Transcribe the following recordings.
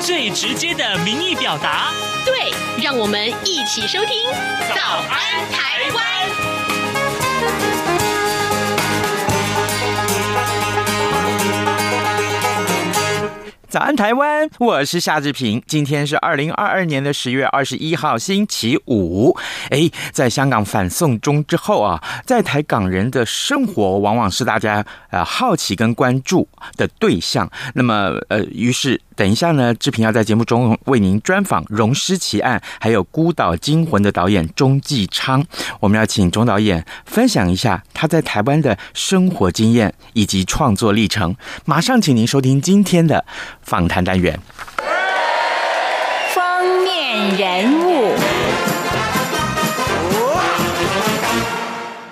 最直接的民意表达。对，让我们一起收听《早安台湾》。早安，台湾！我是夏志平。今天是二零二二年的十月二十一号，星期五。哎，在香港反送中之后啊，在台港人的生活往往是大家呃好奇跟关注的对象。那么呃，于是等一下呢，志平要在节目中为您专访《荣尸奇案》还有《孤岛惊魂》的导演钟继昌。我们要请钟导演分享一下他在台湾的生活经验以及创作历程。马上请您收听今天的。访谈单元，封面人物。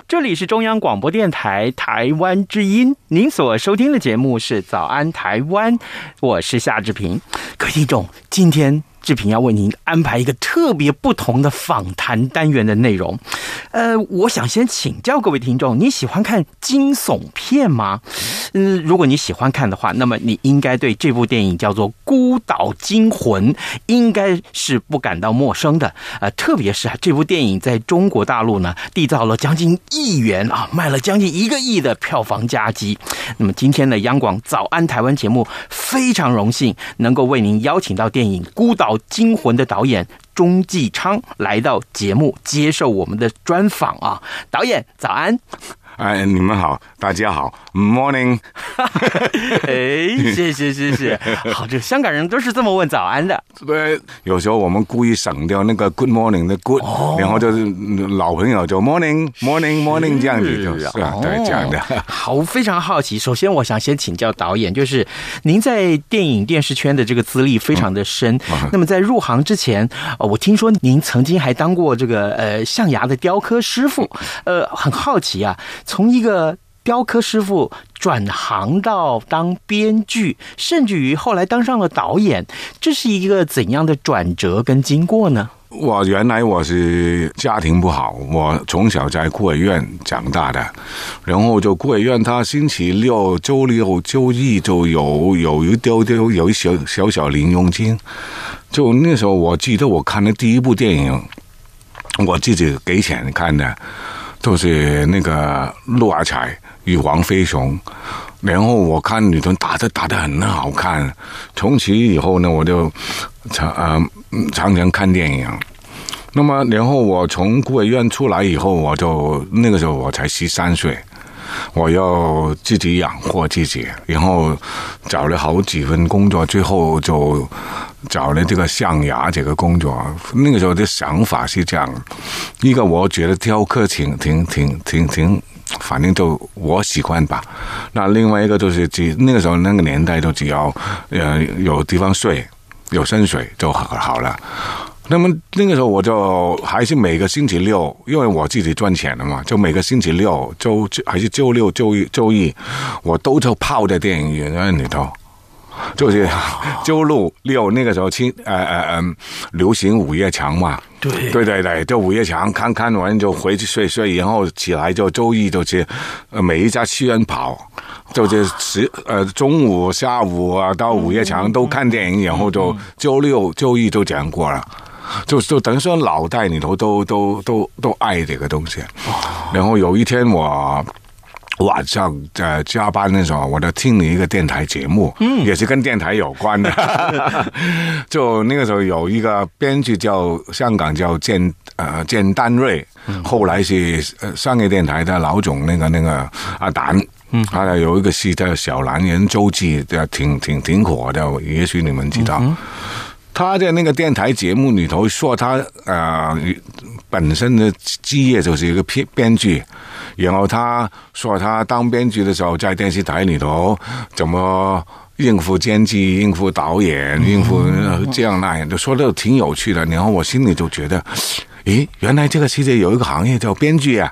这里是中央广播电台台湾之音，您所收听的节目是《早安台湾》，我是夏志平。各位听众，今天。志平要为您安排一个特别不同的访谈单元的内容。呃，我想先请教各位听众，你喜欢看惊悚片吗？嗯、如果你喜欢看的话，那么你应该对这部电影叫做《孤岛惊魂》应该是不感到陌生的。呃，特别是啊，这部电影在中国大陆呢，缔造了将近亿元啊，卖了将近一个亿的票房佳绩。那么今天的央广早安台湾节目非常荣幸能够为您邀请到电影《孤岛》惊魂的导演钟继昌来到节目接受我们的专访啊，导演早安。哎，你们好，大家好，Morning。哎，谢谢谢谢。好，这香港人都是这么问早安的。对，有时候我们故意省掉那个 Good morning 的 Good，、哦、然后就是老朋友就 Morning Morning Morning 这样子就是，是啊，对，这样的。好，非常好奇。首先，我想先请教导演，就是您在电影电视圈的这个资历非常的深。嗯、那么在入行之前，我听说您曾经还当过这个呃象牙的雕刻师傅。呃，很好奇啊。从一个雕刻师傅转行到当编剧，甚至于后来当上了导演，这是一个怎样的转折跟经过呢？我原来我是家庭不好，我从小在孤儿院长大的，然后就孤儿院，他星期六、周六、周日就有有一丢丢有一小小小零用金，就那时候我记得我看的第一部电影，我自己给钱看的。就是那个陆阿才与黄飞鸿，然后我看女团打的打的很好看，从此以后呢，我就常呃常常看电影。那么，然后我从孤儿院出来以后，我就那个时候我才十三岁，我要自己养活自己，然后找了好几份工作，最后就。找了这个象牙这个工作，那个时候的想法是这样：一个我觉得雕刻挺挺挺挺挺，反正就我喜欢吧。那另外一个就是只那个时候那个年代，就只要呃有地方睡，有深水就好好了。那么那个时候我就还是每个星期六，因为我自己赚钱了嘛，就每个星期六周还是周六周一周一，我都就泡在电影院里头。就是周六六那个时候，清呃呃嗯，流行午夜场嘛。对对对对，就午夜场，看看完就回去睡睡，然后起来就周一就是，呃，每一家戏院跑，就是十呃中午下午啊到午夜场都看电影，然后就周六周一就这样过了，就就等于说脑袋里头都都都都爱这个东西。然后有一天我。晚上在加班的时候，我就听了一个电台节目，嗯，也是跟电台有关的。就那个时候有一个编剧叫香港叫简呃简丹瑞，后来是商业电台的老总，那个那个阿蛋，嗯，他有一个戏叫《小男人周记》，就挺挺挺火的，也许你们知道。嗯、他在那个电台节目里头说他，他呃本身的职业就是一个编编剧。然后他说他当编剧的时候，在电视台里头怎么应付监制、应付导演、应付这样那样，就说的挺有趣的。然后我心里就觉得咦，原来这个世界有一个行业叫编剧啊。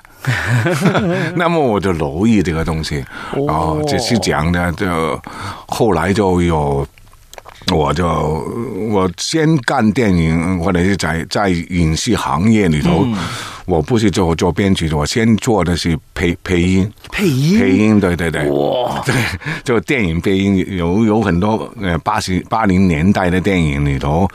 那么我就留意这个东西，哦，这是讲的就后来就有。我就我先干电影，或者是在在影视行业里头，嗯、我不是做做编剧，我先做的是配配音，配音，配音，对对对，哇，对，就电影配音有有很多呃八十八零年代的电影里头，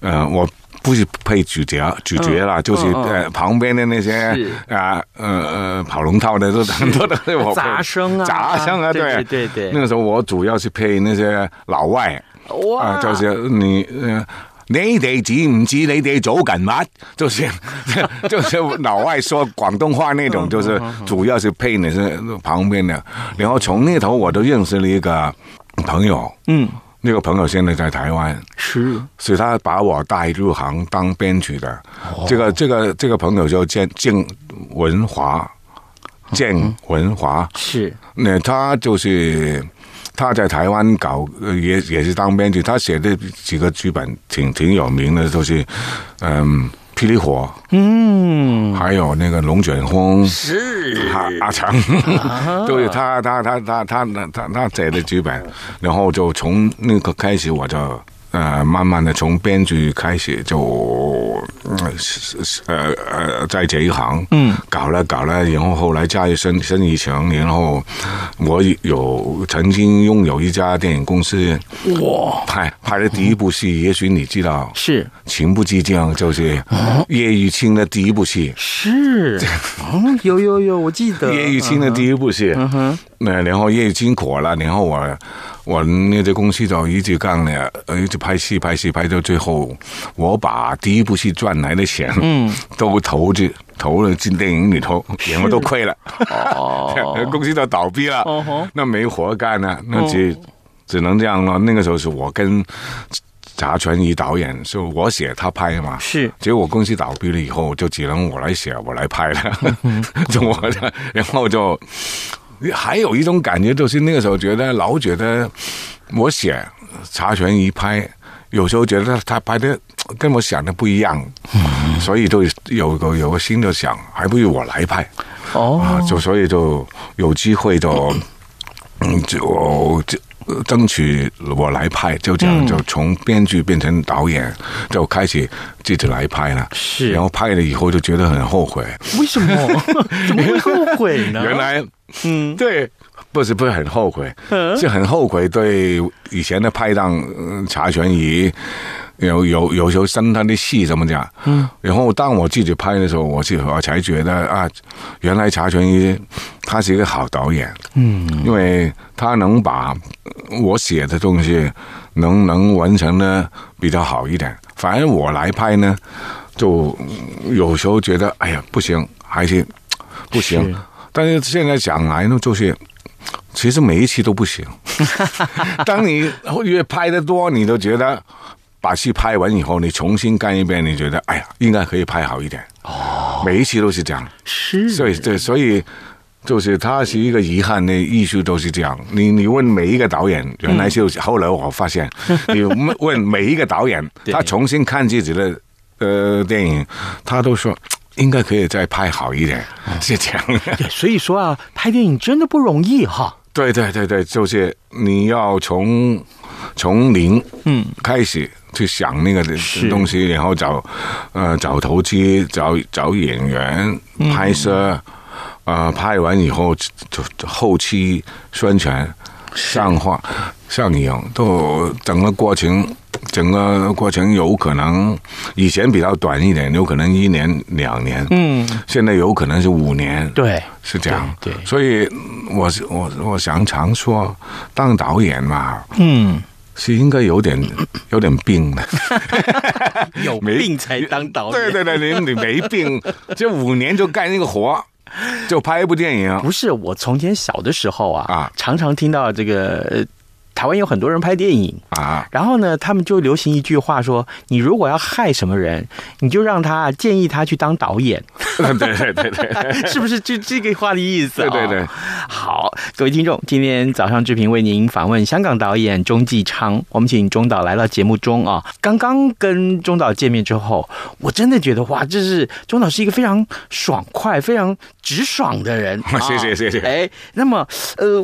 呃，我不是配主角主角了，嗯、就是呃旁边的那些啊呃呃跑龙套的都很多 都是。我杂声啊，杂声啊，对对对对，那个时候我主要是配那些老外。哇、啊！就是你，呃，你哋知唔知你哋做紧乜？就是，就是老外说广东话那种，就是主要是配你是旁边的。然后从那头我都认识了一个朋友，嗯，那个朋友现在在台湾，是，是他把我带入行当编曲的。这个这个这个朋友叫建建文华，建文华是，那他就是。他在台湾搞，也也是当编剧。他写的几个剧本挺挺有名的，都是嗯《霹雳火》，嗯，还有那个《龙卷风》，是阿阿强，就是他他他他他他他写的剧本。然后就从那个开始，我就。呃，慢慢的从编剧开始就，呃呃，在这一行，嗯，搞了搞了，然后后来加入生生意强，然后我有曾经拥有一家电影公司，哇，拍拍的第一部戏，也许你知道，是情不自禁，就是叶玉卿的第一部戏，是，哦，有有有，我记得。叶玉卿的第一部戏，嗯哼，那然后叶玉卿火了，然后我。我那个公司就一直干了，一直拍戏拍戏拍到最后，我把第一部戏赚来的钱，嗯，都投资投了进电影里头，然后都亏了，哦，公司就倒闭了，哦，那没活干了，那只、哦、只能这样了。那个时候是我跟查全仪导演，是我写他拍嘛，是，结果公司倒闭了以后，就只能我来写我来拍了，就我，然后就。还有一种感觉，就是那个时候觉得老觉得我写查全一拍，有时候觉得他拍的跟我想的不一样，嗯、所以就有个有个心就想，还不如我来拍。哦、啊，就所以就有机会就嗯就就争取我来拍，就这样就从编剧变成导演，就开始自己来拍了。是，然后拍了以后就觉得很后悔。为什么？怎么会后悔呢？原来。嗯，对，不是不是很后悔，是很后悔对以前的拍档查全仪有有有时候生他的气怎么讲？嗯，然后当我自己拍的时候，我就我才觉得啊，原来查全一他是一个好导演，嗯，因为他能把我写的东西能能完成的比较好一点，反而我来拍呢，就有时候觉得哎呀不行，还是不行。但是现在讲来呢，就是其实每一期都不行。当你越拍的多，你都觉得把戏拍完以后，你重新干一遍，你觉得哎呀，应该可以拍好一点。哦，每一期都是这样。是，所以对，所以就是它是一个遗憾的艺术，都是这样。你你问每一个导演，原来就是、嗯、后来我发现，你问每一个导演，他重新看自己的呃电影，他都说。应该可以再拍好一点，是这样。对，所以说啊，拍电影真的不容易哈。对对对对，就是你要从从零嗯开始去想那个东西，然后找呃找投资，找找演员拍摄，啊、嗯。呃，拍完以后就后期宣传、上画、上映，都整个过程。整个过程有可能以前比较短一点，有可能一年两年，嗯，现在有可能是五年，对，是这样，对，对，所以我我我想常说，当导演嘛，嗯，是应该有点 有点病的，有病才当导演，对对对，你你没病，这五年就干一个活，就拍一部电影，不是我从前小的时候啊，啊，常常听到这个。台湾有很多人拍电影啊，然后呢，他们就流行一句话说：你如果要害什么人，你就让他建议他去当导演。对对对对，是不是就这个话的意思？对对对。好，各位听众，今天早上志平为您访问香港导演钟继昌，我们请钟导来到节目中啊。刚刚跟钟导见面之后，我真的觉得哇，这是钟导是一个非常爽快、非常直爽的人。谢谢谢谢。哎，那么呃，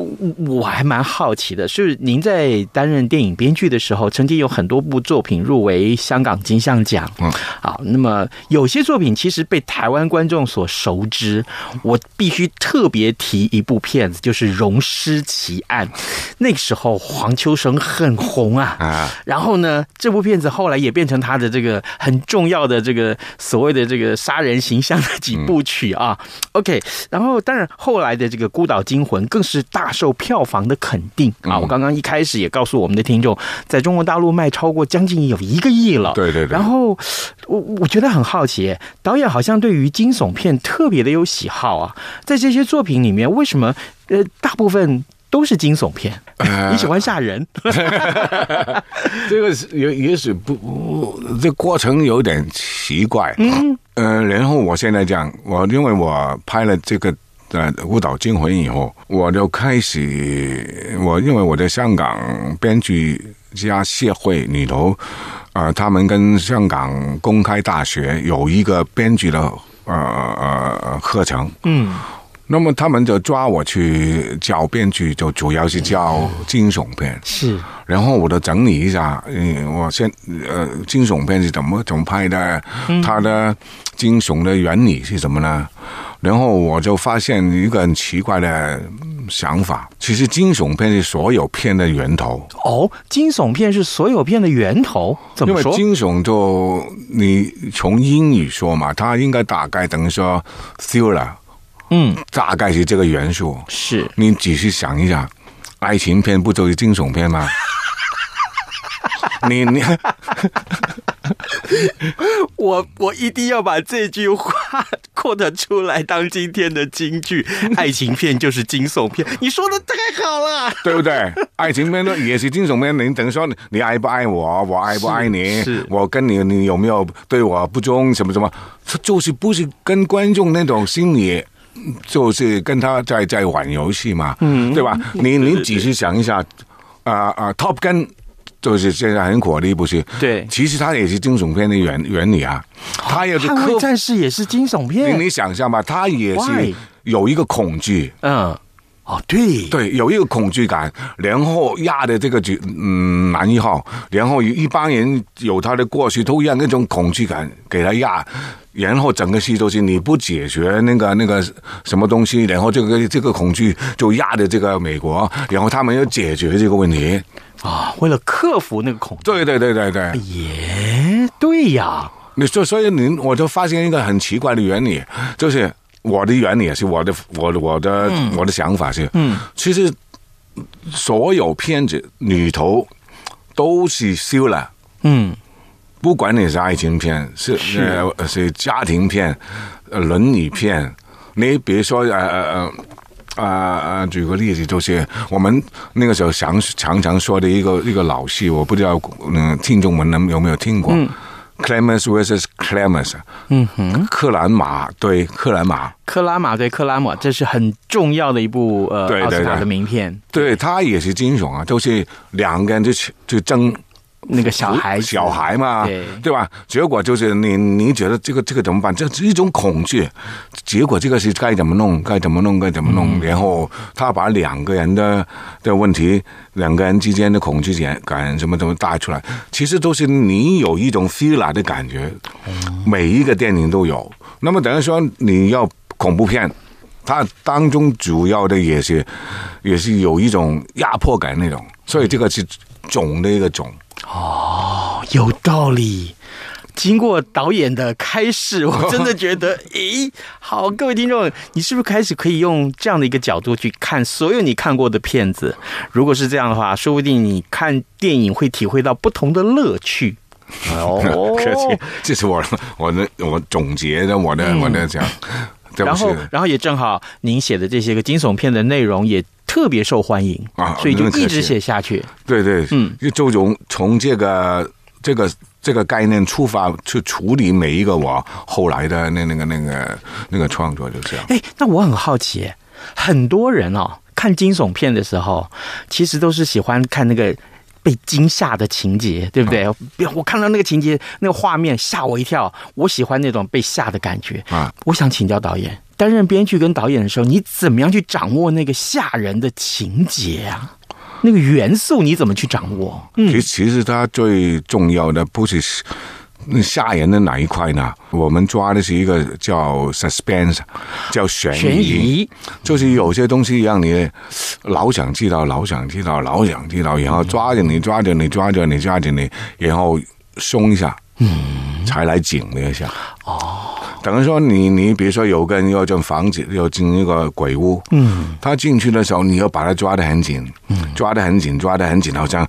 我还蛮好奇的，是您在担任电影编剧的时候，曾经有很多部作品入围香港金像奖。嗯，好，那么有些作品其实被台湾观众所熟知，我必须特别提一部片子，就是《溶尸奇案》。那个时候黄秋生很红啊，啊，然后呢，这部片子后来也变成他的这个很重要的这个所谓的这个杀人形象的几部曲啊。OK，然后当然后来的这个《孤岛惊魂》更是大受票房的肯定啊。我刚刚一开始也告诉我们的听众，在中国大陆卖超过将近有一个亿了。对对对。然后我我觉得很好奇，导演好像对于惊悚片特别的有喜好啊。在这些作品里面，为什么呃大部分都是惊悚片？你喜欢吓人？这个是也也许不，不，这过程有点奇怪。嗯呃，然后我现在讲，我因为我拍了这个。在《舞蹈惊魂》以后，我就开始，我因为我在香港编剧家协会里头，呃，他们跟香港公开大学有一个编剧的呃呃课程，嗯，那么他们就抓我去教编剧，就主要是教惊悚片，是，然后我就整理一下，嗯，我先呃惊悚片是怎么怎么拍的，它的惊悚的原理是什么呢？然后我就发现一个很奇怪的想法，其实惊悚片是所有片的源头。哦，惊悚片是所有片的源头？怎么说？因为惊悚就你从英语说嘛，它应该大概等于说 thriller，嗯，大概是这个元素。是你仔细想一下，爱情片不就是惊悚片吗？你你。我我一定要把这句话 quote 出来当今天的金句。爱情片就是惊悚片，你说的太好了，对不对？爱情片呢也是惊悚片，你等于说你爱不爱我，我爱不爱你，是是我跟你你有没有对我不忠，什么什么，就是不是跟观众那种心理，就是跟他在在玩游戏嘛，嗯，对吧？你你仔细想一下，啊啊、，Top Gun。就是现在很火的一部戏，对，其实它也是惊悚片的原原理啊。它也是捍卫战士也是惊悚片，你想象吧，它也是有一个恐惧，嗯，哦，对，对，有一个恐惧感，然后压的这个就嗯男一号，然后一帮人有他的过去，都让那种恐惧感给他压，然后整个戏都是你不解决那个那个什么东西，然后这个这个恐惧就压的这个美国，然后他们要解决这个问题。啊，为了克服那个恐惧，对对对对对，耶，对呀。你说，所以您我就发现一个很奇怪的原理，就是我的原理也是我的，我的我的、嗯、我的想法是，嗯，其实所有片子里头都是修了，嗯，不管你是爱情片，是是、呃、是家庭片，呃，伦理片，你比如说呃呃呃。啊啊！举个例子，就是我们那个时候常常常说的一个一个老戏，我不知道嗯，听众们能有没有听过？嗯，Clemens vs Clemens，嗯哼，克兰马对克兰马，克拉马对克拉马，这是很重要的一部呃奥斯卡的名片。对，他也是英雄啊，都、就是两个人就就争。那个小孩，小孩嘛，对，对吧？结果就是你，你觉得这个这个怎么办？这是一种恐惧。结果这个是该怎么弄？该怎么弄？该怎么弄？然后他把两个人的的问题，两个人之间的恐惧感什么怎么带出来？其实都是你有一种 feel 的感觉。每一个电影都有。那么等于说你要恐怖片，它当中主要的也是也是有一种压迫感那种。所以这个是种的一个种。哦，有道理。经过导演的开示，我真的觉得，咦，好，各位听众，你是不是开始可以用这样的一个角度去看所有你看过的片子？如果是这样的话，说不定你看电影会体会到不同的乐趣。哦，客气，这是我我的我总结的我的、嗯、我的讲。然后然后也正好您写的这些个惊悚片的内容也。特别受欢迎啊所以就一直写下去。对对，嗯，就从从这个这个这个概念出发去处理每一个我后来的那那个那个那个创作，就这样。哎，那我很好奇，很多人哦看惊悚片的时候，其实都是喜欢看那个被惊吓的情节，对不对？我看到那个情节、那个画面吓我一跳，我喜欢那种被吓的感觉啊。我想请教导演，担任编剧跟导演的时候，你怎么样去掌握那个吓人的情节啊？那个元素你怎么去掌握？嗯其实其实它最重要的不是吓人的哪一块呢？我们抓的是一个叫 suspense，叫悬悬疑，就是有些东西让你老想知道，老想知道，老想知道，然后抓着你，抓着你，抓着你，抓着你，然后松一下，嗯，才来紧了一下。哦。等于说你你比如说有个人要进房子，要进一个鬼屋，嗯，他进去的时候你要把他抓得很紧，嗯，抓得很紧，抓得很紧，好像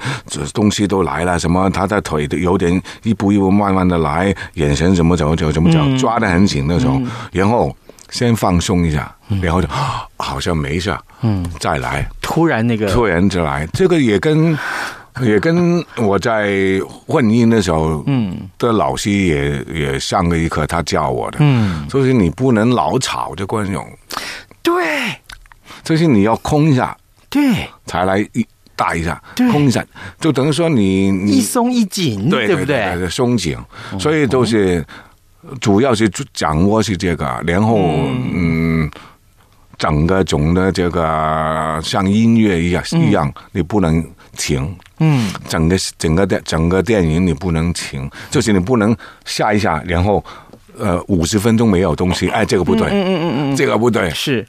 东西都来了，什么他的腿都有点一步一步慢慢的来，眼神怎么走就怎么走，嗯、抓得很紧那种，然后先放松一下，然后就好像没事，嗯，再来，突然那个。突然就来，这个也跟。也跟我在混音的时候，嗯，的老师也也上过一课，他教我的，嗯，就是你不能老吵着观众，对，就是你要空一下，对，才来一大一下，对。空一下，就等于说你你一松一紧，对对不对？对，松紧，所以都是主要是掌握是这个，然后嗯，整个总的这个像音乐一样一样，你不能停。嗯，整个整个电整个电影你不能停，就是你不能下一下，然后呃五十分钟没有东西，哎，这个不对，嗯嗯嗯嗯，这个不对，是，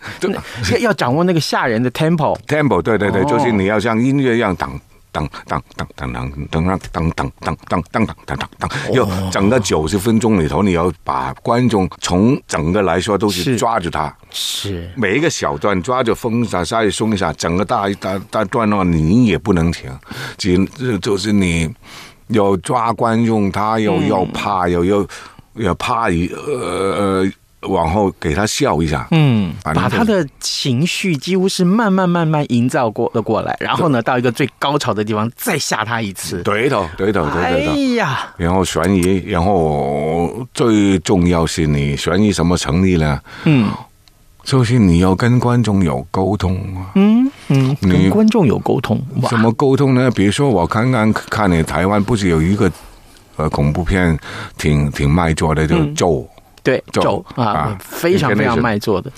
要要掌握那个吓人的 tempo，tempo，对对对，就是你要像音乐一样等。当当当当当当当当当当当当当当当，要整个九十分钟里头，你要把观众从整个来说都是。抓住他，是。每一个小段抓着风沙稍微松一下，整个大大大段落你也不能停，只就是你要抓观众，他又要怕，又要要怕一呃呃。往后给他笑一下，嗯，把他的情绪几乎是慢慢慢慢营造过了过来，然后呢，到一个最高潮的地方再吓他一次，对头对头对头，哎呀，然后悬疑，然后最重要是你悬疑什么成立呢？嗯，就是你要跟观众有沟通啊，嗯嗯，跟观众有沟通，怎么沟通呢？比如说我刚刚看你台湾不是有一个呃恐怖片挺挺卖座的，就咒。对，咒啊，非常非常卖座的。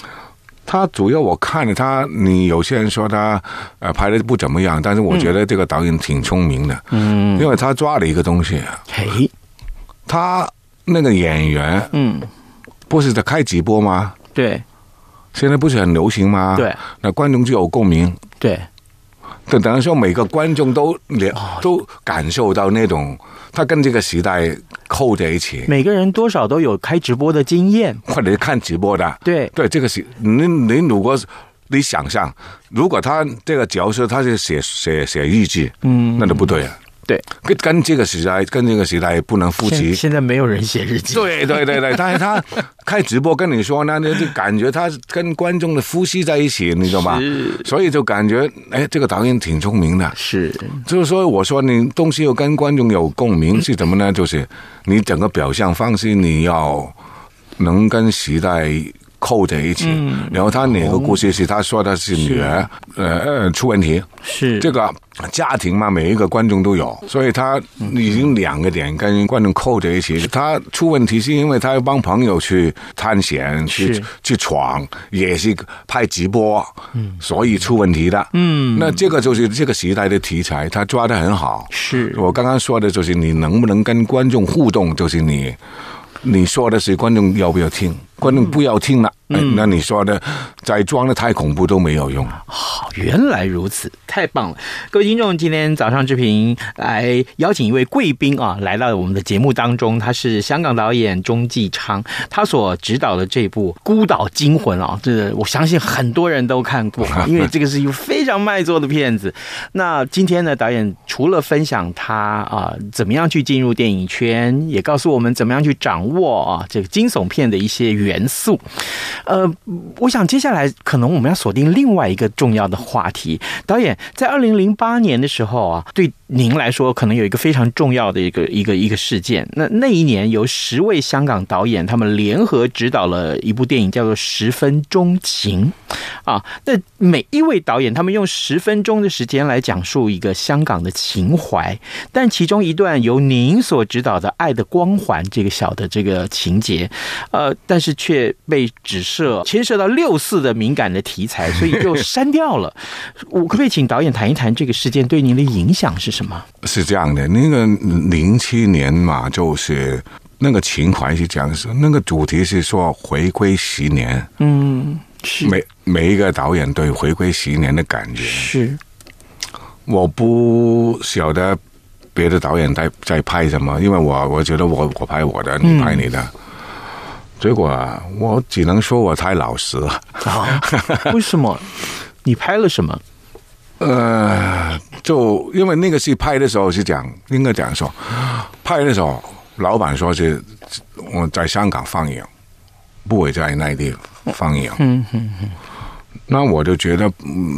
他主要我看了他，你有些人说他呃拍的不怎么样，但是我觉得这个导演挺聪明的，嗯，因为他抓了一个东西，嘿，他那个演员，嗯，不是在开直播吗？对，现在不是很流行吗？对，那观众就有共鸣，对，就等于说每个观众都了都感受到那种。他跟这个时代扣在一起，每个人多少都有开直播的经验，或者是看直播的。对对，这个是你你如果你想象，如果他这个角色他是写写写日记，嗯，那就不对了。对，跟跟这个时代跟这个时代不能复习。现在没有人写日记。对对对对，但是他 开直播跟你说呢，那就感觉他跟观众的呼吸在一起，你知道吗？所以就感觉，哎，这个导演挺聪明的。是，就是说，我说你东西要跟观众有共鸣是什么呢？就是你整个表象方式你要能跟时代。扣在一起，嗯、然后他哪个故事是他说的是女儿，呃呃出问题，是。这个家庭嘛，每一个观众都有，所以他已经两个点跟观众扣在一起。他出问题是因为他要帮朋友去探险，去去闯，也是拍直播，嗯，所以出问题的，嗯，那这个就是这个时代的题材，他抓的很好。是。我刚刚说的就是你能不能跟观众互动，就是你你说的是观众要不要听。观众不要听了，嗯，那你说的再装的太恐怖都没有用。好，原来如此，太棒了！各位听众，今天早上志平来邀请一位贵宾啊，来到我们的节目当中，他是香港导演钟继昌，他所执导的这部《孤岛惊魂》啊，这我相信很多人都看过，因为这个是一部非常卖座的片子。那今天呢，导演除了分享他啊怎么样去进入电影圈，也告诉我们怎么样去掌握啊这个惊悚片的一些语元素。呃，我想接下来可能我们要锁定另外一个重要的话题。导演在二零零八年的时候啊，对您来说可能有一个非常重要的一个一个一个事件。那那一年由十位香港导演他们联合执导了一部电影，叫做《十分钟情》啊。那每一位导演他们用十分钟的时间来讲述一个香港的情怀，但其中一段由您所指导的《爱的光环》这个小的这个情节，呃，但是却被指涉牵涉到六四的敏感的题材，所以就删掉了。我可不可以请导演谈一谈这个事件对您的影响是什么？是这样的，那个零七年嘛，就是那个情怀是这样子，那个主题是说回归十年，嗯，是每每一个导演对回归十年的感觉是。我不晓得别的导演在在拍什么，因为我我觉得我我拍我的，你拍你的。嗯、结果啊我只能说我太老实了。啊？为什么？你拍了什么？呃，就因为那个戏拍的时候是讲，应该讲说，拍的时候老板说是我在香港放映，不会在内地放映。嗯嗯嗯。那我就觉得，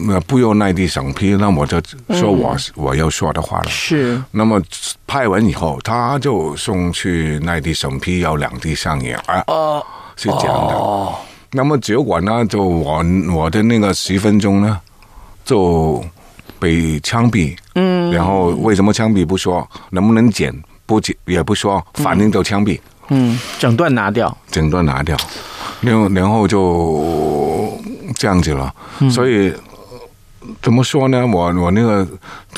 那不用内地审批，那我就说我、嗯、我要说的话了。是。那么拍完以后，他就送去内地审批，要两地上映啊。哦。是这样的。哦。那么结果呢，就我我的那个十分钟呢，就被枪毙。嗯。然后为什么枪毙不说？能不能剪？不剪也不说，反正就枪毙。嗯。整段拿掉。整段拿掉。然后然后就。这样子了，所以怎么说呢？我我那个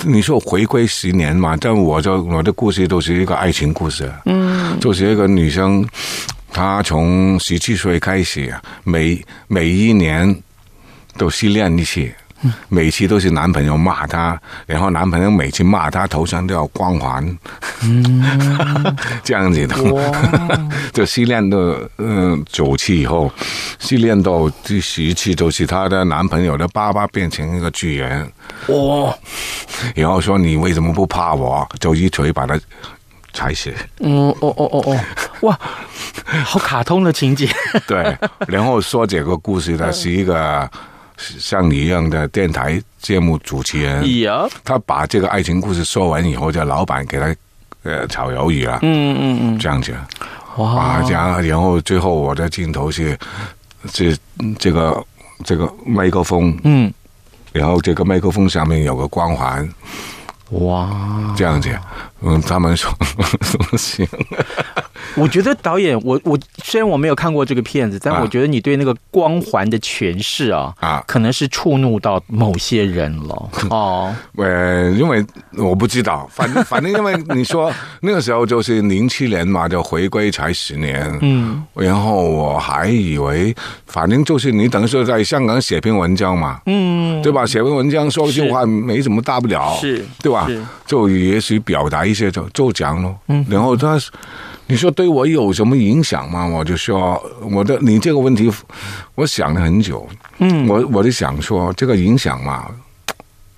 你说回归十年嘛，但我就我的故事都是一个爱情故事，嗯，就是一个女生，她从十七岁开始，每每一年都失恋一次。每次都是男朋友骂她，然后男朋友每次骂她头上都有光环，嗯，这样子的，哇 就失恋的嗯九次以后，失恋到第十次就是她的男朋友的爸爸变成一个巨人，哇！然后说你为什么不怕我？就一锤把他踩死。嗯，哦哦哦哦，哇，好卡通的情节。对，然后说这个故事的是一个。像你一样的电台节目主持人，他把这个爱情故事说完以后，叫老板给他呃炒鱿鱼了。嗯嗯嗯，这样子，哇，这样，然后最后我的镜头是这这个这个麦克风，嗯，然后这个麦克风上面有个光环，哇，这样子，嗯，他们说不行。我觉得导演，我我虽然我没有看过这个片子，但我觉得你对那个光环的诠释啊，啊，可能是触怒到某些人了。哦。呃，因为我不知道，反正 反正因为你说那个时候就是零七年嘛，就回归才十年，嗯，然后我还以为，反正就是你等于说在香港写篇文章嘛，嗯，对吧？写篇文章说一句话没什么大不了，是，对吧？就也许表达一些就就讲咯，嗯，然后他。你说对我有什么影响吗？我就说我的你这个问题，我想了很久。嗯，我我就想说这个影响嘛，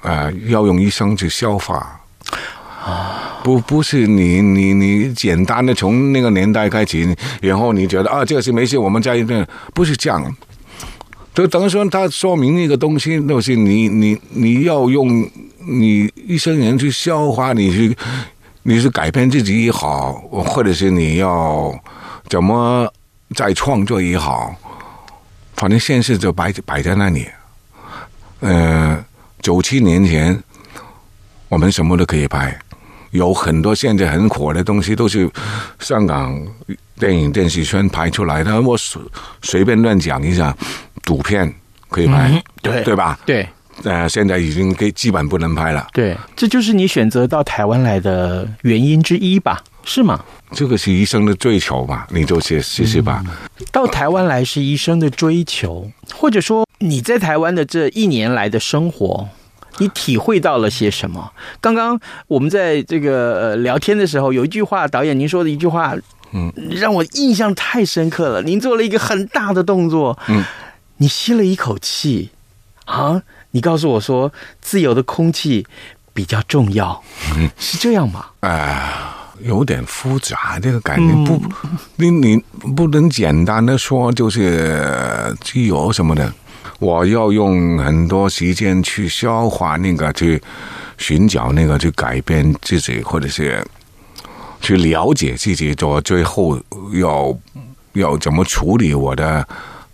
呃，要用一生去消化。啊，不不是你你你简单的从那个年代开始，然后你觉得啊这个是没事，我们在一边不是这样。就等于说，他说明一个东西，就是你你你要用你一生人去消化，你去。你是改变自己也好，或者是你要怎么再创作也好，反正现实就摆摆在那里。呃，九七年前我们什么都可以拍，有很多现在很火的东西都是香港电影电视圈拍出来的。我随随便乱讲一下，赌片可以拍，嗯、对对吧？对。呃，现在已经基本不能拍了。对，这就是你选择到台湾来的原因之一吧？是吗？这个是医生的追求吧？你就试试试吧。到台湾来是医生的追求，或者说你在台湾的这一年来的生活，你体会到了些什么？刚刚我们在这个呃聊天的时候，有一句话，导演您说的一句话，嗯，让我印象太深刻了。您做了一个很大的动作，嗯，你吸了一口气，啊。你告诉我说，自由的空气比较重要，是这样吗？啊、呃，有点复杂，这个概念不，你你不能简单的说就是自由什么的，我要用很多时间去消化那个，去寻找那个，去改变自己，或者是去了解自己，做最后要要怎么处理我的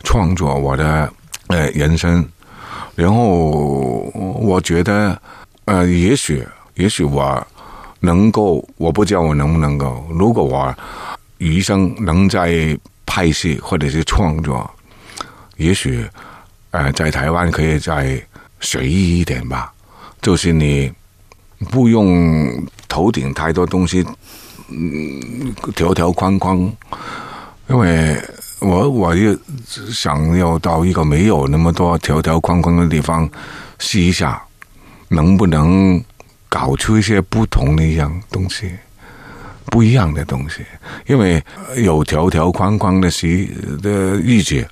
创作，我的呃人生，然后我觉得呃，也许也许我。能够，我不知道我能不能够。如果我余生能在拍戏或者是创作，也许呃，在台湾可以再随意一点吧。就是你不用头顶太多东西，嗯，条条框框。因为我我也想要到一个没有那么多条条框框的地方试一下，能不能？搞出一些不同的一样东西，不一样的东西，因为有条条框框的时的日子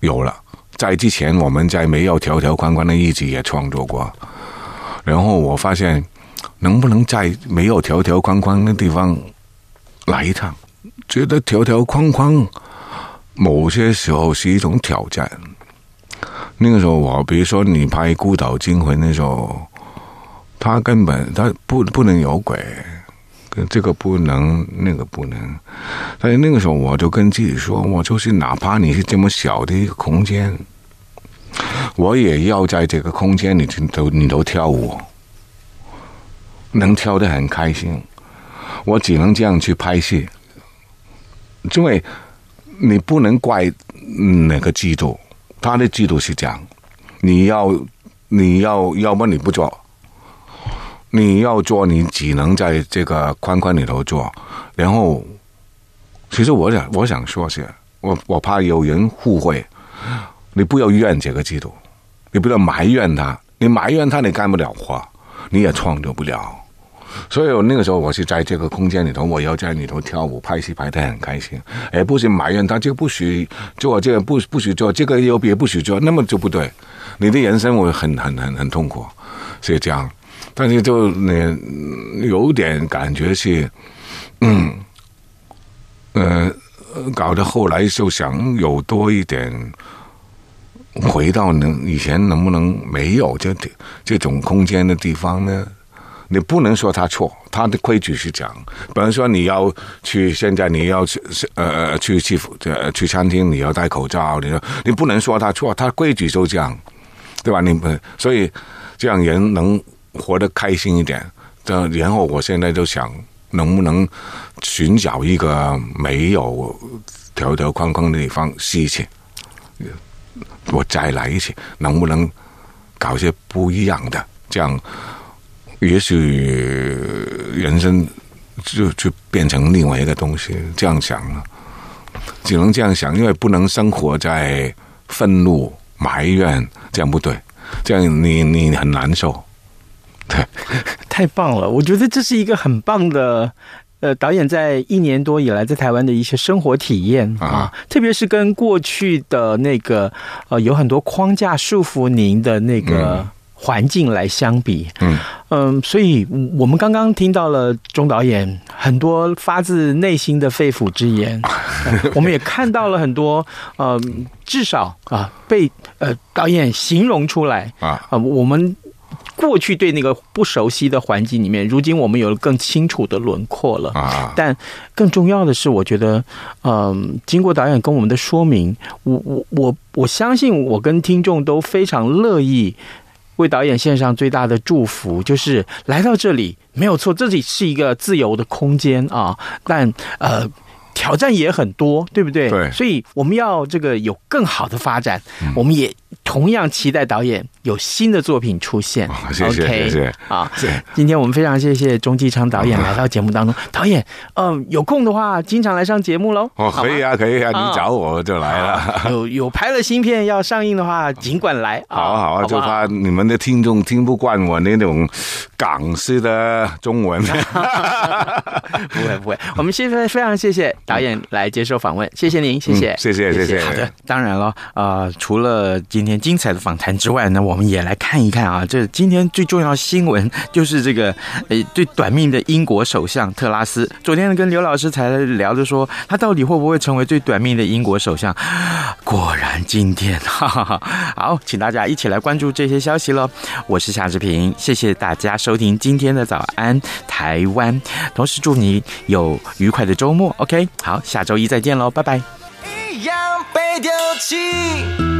有了，在之前我们在没有条条框框的日子也创作过，然后我发现能不能在没有条条框框的地方来一趟，觉得条条框框某些时候是一种挑战。那个时候我比如说你拍《孤岛惊魂》的时候。他根本他不不能有鬼，这个不能，那个不能。但是那个时候，我就跟自己说，我就是哪怕你是这么小的一个空间，我也要在这个空间里头你都跳舞，能跳得很开心。我只能这样去拍戏，因为你不能怪哪个制度，他的制度是这样，你要你要要么你不做。你要做，你只能在这个框框里头做。然后，其实我想，我想说是，我我怕有人误会。你不要怨这个制度，你不要埋怨他。你埋怨他，你干不了活，你也创作不了。所以那个时候，我是在这个空间里头，我要在里头跳舞、拍戏，拍得很开心，而不是埋怨他就不许做，这个不不许做，这个又别不许做，那么就不对。你的人生会很很很很痛苦，是这样。但是就你有点感觉是，嗯，呃，搞得后来就想有多一点，回到能以前能不能没有这这种空间的地方呢？你不能说他错，他的规矩是这样。比方说你要去，现在你要去呃去去呃去餐厅，你要戴口罩，你说你不能说他错，他规矩就这样，对吧？你不所以这样人能。活得开心一点，这然后我现在就想，能不能寻找一个没有条条框框的地方试一次，我再来一次，能不能搞些不一样的？这样也许人生就就变成另外一个东西。这样想了，只能这样想，因为不能生活在愤怒、埋怨，这样不对，这样你你很难受。对，太棒了！我觉得这是一个很棒的，呃，导演在一年多以来在台湾的一些生活体验啊，特别是跟过去的那个呃有很多框架束缚您的那个环境来相比，嗯嗯，所以我们刚刚听到了钟导演很多发自内心的肺腑之言，我们也看到了很多呃，至少啊被呃导演形容出来啊，我们。过去对那个不熟悉的环境里面，如今我们有了更清楚的轮廓了。啊！但更重要的是，我觉得，嗯，经过导演跟我们的说明，我我我我相信，我跟听众都非常乐意为导演献上最大的祝福，就是来到这里没有错，这里是一个自由的空间啊，但呃，挑战也很多，对不对？对。所以我们要这个有更好的发展，嗯、我们也。同样期待导演有新的作品出现。谢谢谢谢啊！今天我们非常谢谢钟继昌导演来到节目当中。导演，嗯，有空的话经常来上节目喽。哦，可以啊，可以啊，你找我就来了。有有拍了新片要上映的话，尽管来。好啊好啊，就怕你们的听众听不惯我那种港式的中文。不会不会，我们现在非常谢谢导演来接受访问，谢谢您，谢谢，谢谢谢谢。好的，当然了，呃，除了。今天精彩的访谈之外呢，我们也来看一看啊，这今天最重要的新闻就是这个呃，最短命的英国首相特拉斯。昨天，跟刘老师才聊着说，他到底会不会成为最短命的英国首相？果然今天，哈哈哈。好，请大家一起来关注这些消息喽。我是夏志平，谢谢大家收听今天的早安台湾，同时祝你有愉快的周末。OK，好，下周一再见喽，拜拜。一样被丢弃